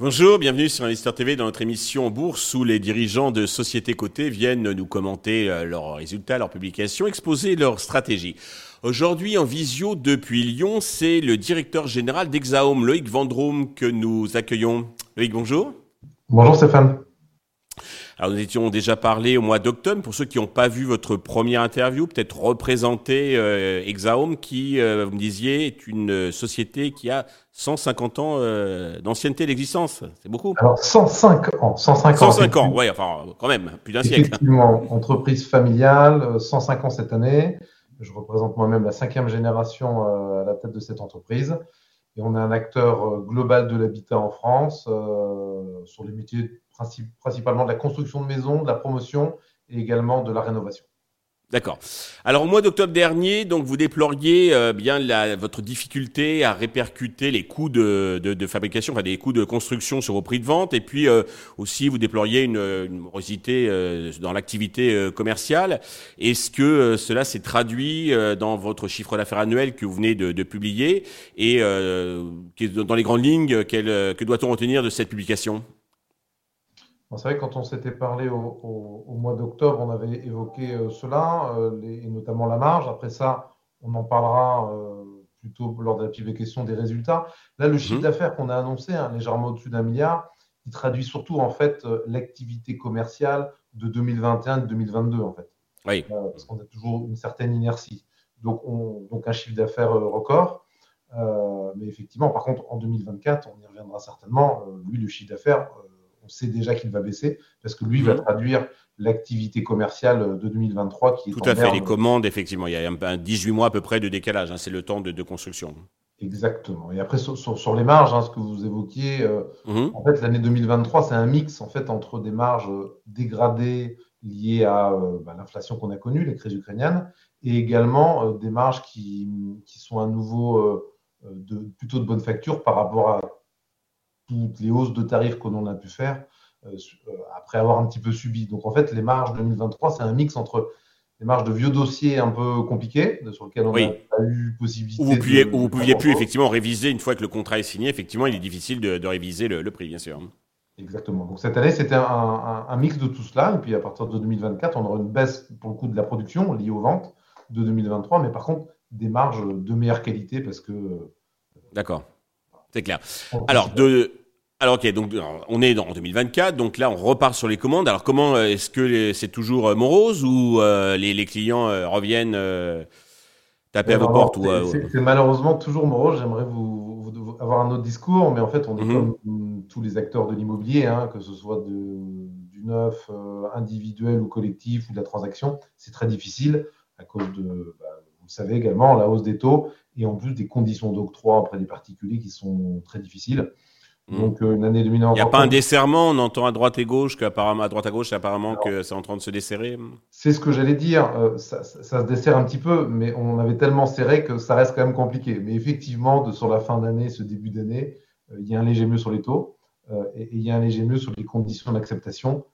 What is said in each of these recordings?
Bonjour, bienvenue sur Investor TV dans notre émission Bourse où les dirigeants de sociétés cotées viennent nous commenter euh, leurs résultats, leurs publications, exposer leurs stratégies. Aujourd'hui en visio depuis Lyon, c'est le directeur général d'Exaome, Loïc Vendroum, que nous accueillons. Loïc, bonjour. Bonjour Stéphane. Alors nous étions déjà parlé au mois d'octobre. Pour ceux qui n'ont pas vu votre première interview, peut-être représenter euh, Exaome, qui, euh, vous me disiez, est une société qui a 150 ans euh, d'ancienneté d'existence. C'est beaucoup. Alors 105 ans. 105 ans. 105 ans, oui, enfin quand même, plus d'un siècle. Effectivement, entreprise familiale, 105 ans cette année. Je représente moi-même la cinquième génération à la tête de cette entreprise. Et on est un acteur global de l'habitat en France sur les métiers principalement de la construction de maisons, de la promotion et également de la rénovation. D'accord. Alors au mois d'octobre dernier, donc vous déploriez euh, bien la, votre difficulté à répercuter les coûts de, de, fabrication, enfin des coûts de construction sur vos prix de vente, et puis euh, aussi vous déploriez une, une morosité euh, dans l'activité commerciale. Est-ce que cela s'est traduit dans votre chiffre d'affaires annuel que vous venez de, publier? Et dans les grandes lignes, que doit-on retenir de cette publication? C'est vrai que quand on s'était parlé au, mois d'octobre, on avait évoqué euh, cela, euh, et notamment la marge. Après ça, on en parlera euh, plutôt lors de la publication des résultats. Là, le chiffre mhm. d'affaires qu'on a annoncé, hein, légèrement au-dessus d'un milliard, il traduit surtout en fait l'activité commerciale de 2021 et de 2022 en fait. Oui. parce qu'on a toujours une certaine inertie. Donc, donc un chiffre d'affaires record. mais effectivement, par contre, en 2024, on y reviendra certainement. lui, le chiffre d'affaires on sait déjà qu'il va baisser parce que lui va mhm. traduire l'activité commerciale de 2023 qui est Tout à fait, les commandes, effectivement. Il y a un, 18 mois à peu près de décalage, hein, c'est le temps de, construction. Exactement. Et après, sur, les marges, hein, ce que vous évoquiez, euh, mhm. en fait, l'année 2023, c'est un mix en fait, entre des marges dégradées liées à euh, bah, l'inflation qu'on a connue, les crises ukrainiennes, et également euh, des marges qui, qui, sont à nouveau de, plutôt de bonne facture par rapport à toutes les hausses de tarifs que l'on a pu faire euh, euh, après avoir un petit peu subi. Donc en fait, les marges 2023, c'est un mix entre les marges de vieux dossiers un peu compliqués, sur lesquels on n'a pas eu possibilité. Où vous pouviez, vous pouviez plus effectivement réviser une fois que le contrat est signé. Effectivement, il est difficile de, réviser le, prix, bien sûr. Exactement. Donc cette année, c'était un, mix de tout cela. Et puis à partir de 2024, on aura une baisse pour le coût de la production liée aux ventes de 2023. Mais par contre, des marges de meilleure qualité parce que. D'accord. C'est clair. Alors, de, alors ok, donc on est en 2024, donc là on repart sur les commandes. Alors comment euh, est-ce que c'est toujours euh, morose ou euh, les, clients reviennent taper à vos portes C'est malheureusement toujours morose. J'aimerais vous, avoir un autre discours, mais en fait on est mhm. comme tous les acteurs de l'immobilier, hein, que ce soit du neuf individuel ou collectif ou de la transaction, c'est très difficile à cause de, bah, vous savez également, la hausse des taux et en plus des conditions d'octroi auprès des particuliers qui sont très difficiles. Mmh. Donc euh, une année 2020. Il n'y a pas un desserrement, on entend à droite et gauche qu'apparemment à droite à gauche, apparemment que c'est en train de se desserrer. C'est ce que j'allais dire. Euh, ça, se desserre un petit peu, mais on avait tellement serré que ça reste quand même compliqué. Mais effectivement, de, sur la fin d'année, ce début d'année, euh, il y a un léger mieux sur les taux et, il y a un léger mieux sur les conditions d'acceptation.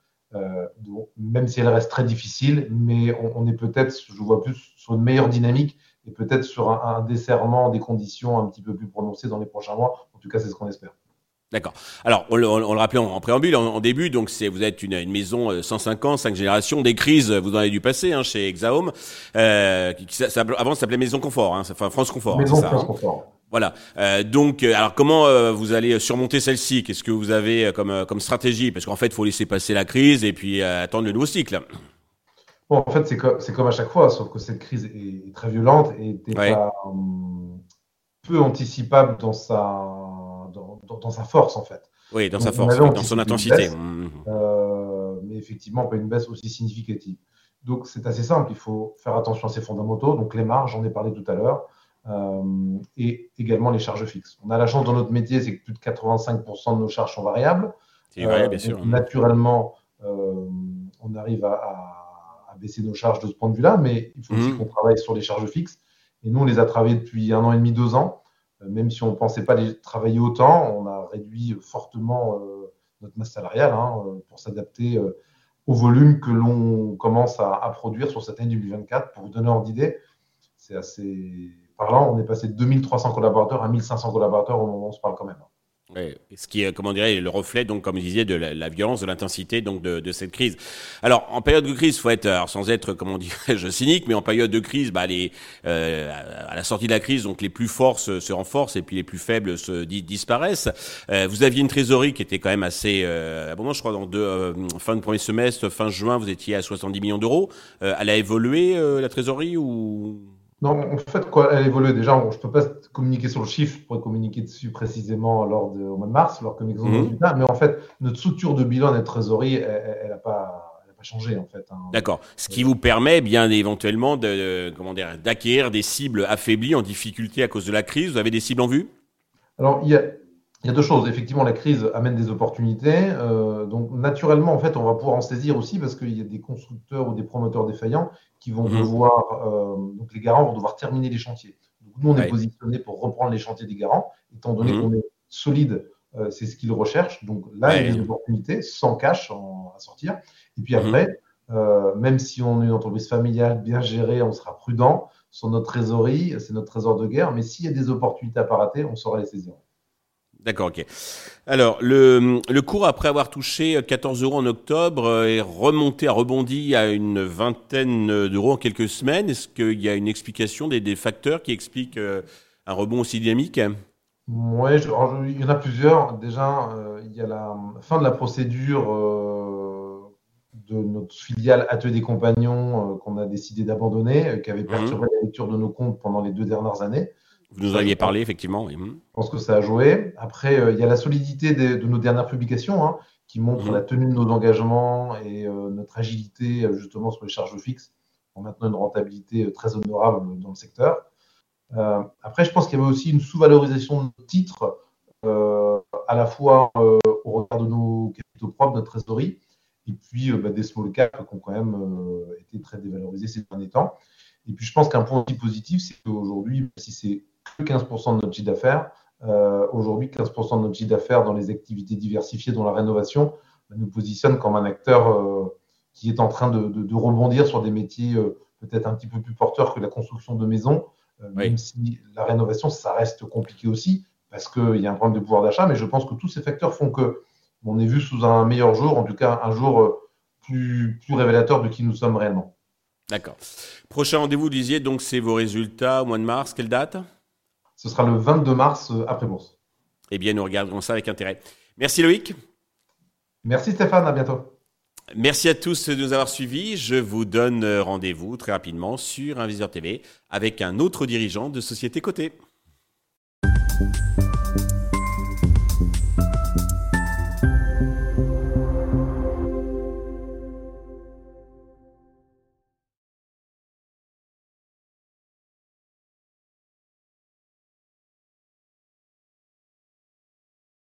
même si elles restent très difficiles, mais on, est peut-être, je vois plus sur une meilleure dynamique et peut-être sur un, un desserrement des conditions un petit peu plus prononcé dans les prochains mois. En tout cas, c'est ce qu'on espère. D'accord. Alors, on, le rappelait en, préambule, en, début, donc c'est vous êtes une, une maison 105 ans, 5 générations, des crises, vous en avez dû passer hein, chez Exaome. Euh, qui, ça, avant, ça s'appelait Maison Confort, hein, enfin France Confort. Maison ça, France hein. Confort. Voilà. Euh, donc, euh, alors comment euh, vous allez surmonter celle-ci? Qu'est-ce que vous avez comme, comme stratégie? Parce qu'en fait, il faut laisser passer la crise et puis attendre le nouveau cycle. Bon, en fait, c'est comme, comme à chaque fois, sauf que cette crise est, très violente et pas hum, peu anticipable dans sa dans, sa force, en fait. Oui, dans sa force, dans son intensité. Mmh, mmh. Euh, mais effectivement, pas une baisse aussi significative. Donc, c'est assez simple. Il faut faire attention à ses fondamentaux. Donc, les marges, j'en ai parlé tout à l'heure. Euh, et également les charges fixes. On a la chance dans notre métier, c'est que plus de 85% de nos charges sont variables. C'est vrai, bien sûr. Naturellement, euh, on arrive à, baisser nos charges de ce point de vue-là, mais il faut aussi mmh. qu'on travaille sur les charges fixes. Et nous, on les a travaillées depuis un an et demi, deux ans. Euh, même si on ne pensait pas les travailler autant, on a réduit fortement euh, notre masse salariale hein, euh, pour s'adapter au volume que l'on commence à, produire sur cette année 2024. Pour vous donner ordre d'idée, c'est assez parlant. On est passé de 2300 collaborateurs à 1500 collaborateurs au moment où on se parle quand même. Ouais, ce qui est, comment dirais, le reflet, donc, comme je disais, de la, violence, de l'intensité, donc, de, de, cette crise. Alors, en période de crise, faut être, alors, sans être, comment dirais-je, cynique, mais en période de crise, bah, les, euh, à la sortie de la crise, donc, les plus forts se, se renforcent et puis les plus faibles se disparaissent. Euh, vous aviez une trésorerie qui était quand même assez euh, abondante, je crois, dans deux, euh, fin de premier semestre, fin juin, vous étiez à 70 millions d'euros. Euh, elle a évolué, la trésorerie, ou? Non, en fait, quoi, elle évolue déjà. je ne peux pas communiquer sur le chiffre, je pourrais communiquer dessus précisément lors de, au mois de mars, lors de mmh. Mais en fait, notre structure de bilan et de trésorerie, elle n'a pas, changé en fait. Hein. D'accord. Ce qui vous permet bien éventuellement de, comment dire, d'acquérir des cibles affaiblies en difficulté à cause de la crise. Vous avez des cibles en vue? Alors, il y a, il y a deux choses. Effectivement, la crise amène des opportunités. Euh, donc, naturellement, en fait, on va pouvoir en saisir aussi parce qu'il y a des constructeurs ou des promoteurs défaillants qui vont mhm. devoir, euh, donc les garants vont devoir terminer les chantiers. Donc, nous, on est positionné pour reprendre les chantiers des garants, étant donné mhm. qu'on est solide. Euh, c'est ce qu'ils recherchent. Donc là, il y a des opportunités sans cash à sortir. Et puis mhm. après, même si on est une entreprise familiale bien gérée, on sera prudent sur notre trésorerie, c'est notre trésor de guerre. Mais s'il y a des opportunités à pas rater, on saura les saisir. D'accord, ok. Alors, le, le, cours, après avoir touché 14 euros en octobre, euh, est remonté, a rebondi à une vingtaine d'euros en quelques semaines. Est-ce qu'il y a une explication des, des facteurs qui expliquent euh, un rebond aussi dynamique? Oui, il y en a plusieurs. Déjà, euh, il y a la fin de la procédure de notre filiale Atelier des Compagnons qu'on a décidé d'abandonner, qui avait perturbé mmh. la lecture de nos comptes pendant les deux dernières années. Vous nous aviez parlé, effectivement. Oui. Je pense que ça a joué. Après, euh, il y a la solidité de, nos dernières publications hein, qui montrent mhm. la tenue de nos engagements et euh, notre agilité euh, justement sur les charges fixes en maintenant une rentabilité très honorable dans le secteur. après, je pense qu'il y avait aussi une sous-valorisation de nos titres, à la fois au regard de nos capitaux propres, notre trésorerie, et puis bah, des small caps qui ont quand même été très dévalorisés ces derniers temps. Et puis, je pense qu'un point positif, c'est qu'aujourd'hui, si c'est 15% de notre chiffre d'affaires. Euh, aujourd'hui, 15% de notre chiffre d'affaires dans les activités diversifiées, dont la rénovation, bah, nous positionne comme un acteur euh, qui est en train de, rebondir sur des métiers euh, peut-être un petit peu plus porteurs que la construction de maisons, même si la rénovation, ça reste compliqué aussi, parce qu'il y a un problème de pouvoir d'achat, mais je pense que tous ces facteurs font que on est vu sous un meilleur jour, en tout cas un jour plus, plus révélateur de qui nous sommes réellement. D'accord. Prochain rendez-vous, vous disiez, donc c'est vos résultats au mois de mars. Quelle date? Ce sera le 22 mars euh, après bourse. Eh bien, nous regarderons ça avec intérêt. Merci Loïc. Merci Stéphane, à bientôt. Merci à tous de nous avoir suivis. Je vous donne euh, rendez-vous très rapidement sur Inviseur TV avec un autre dirigeant de société cotée.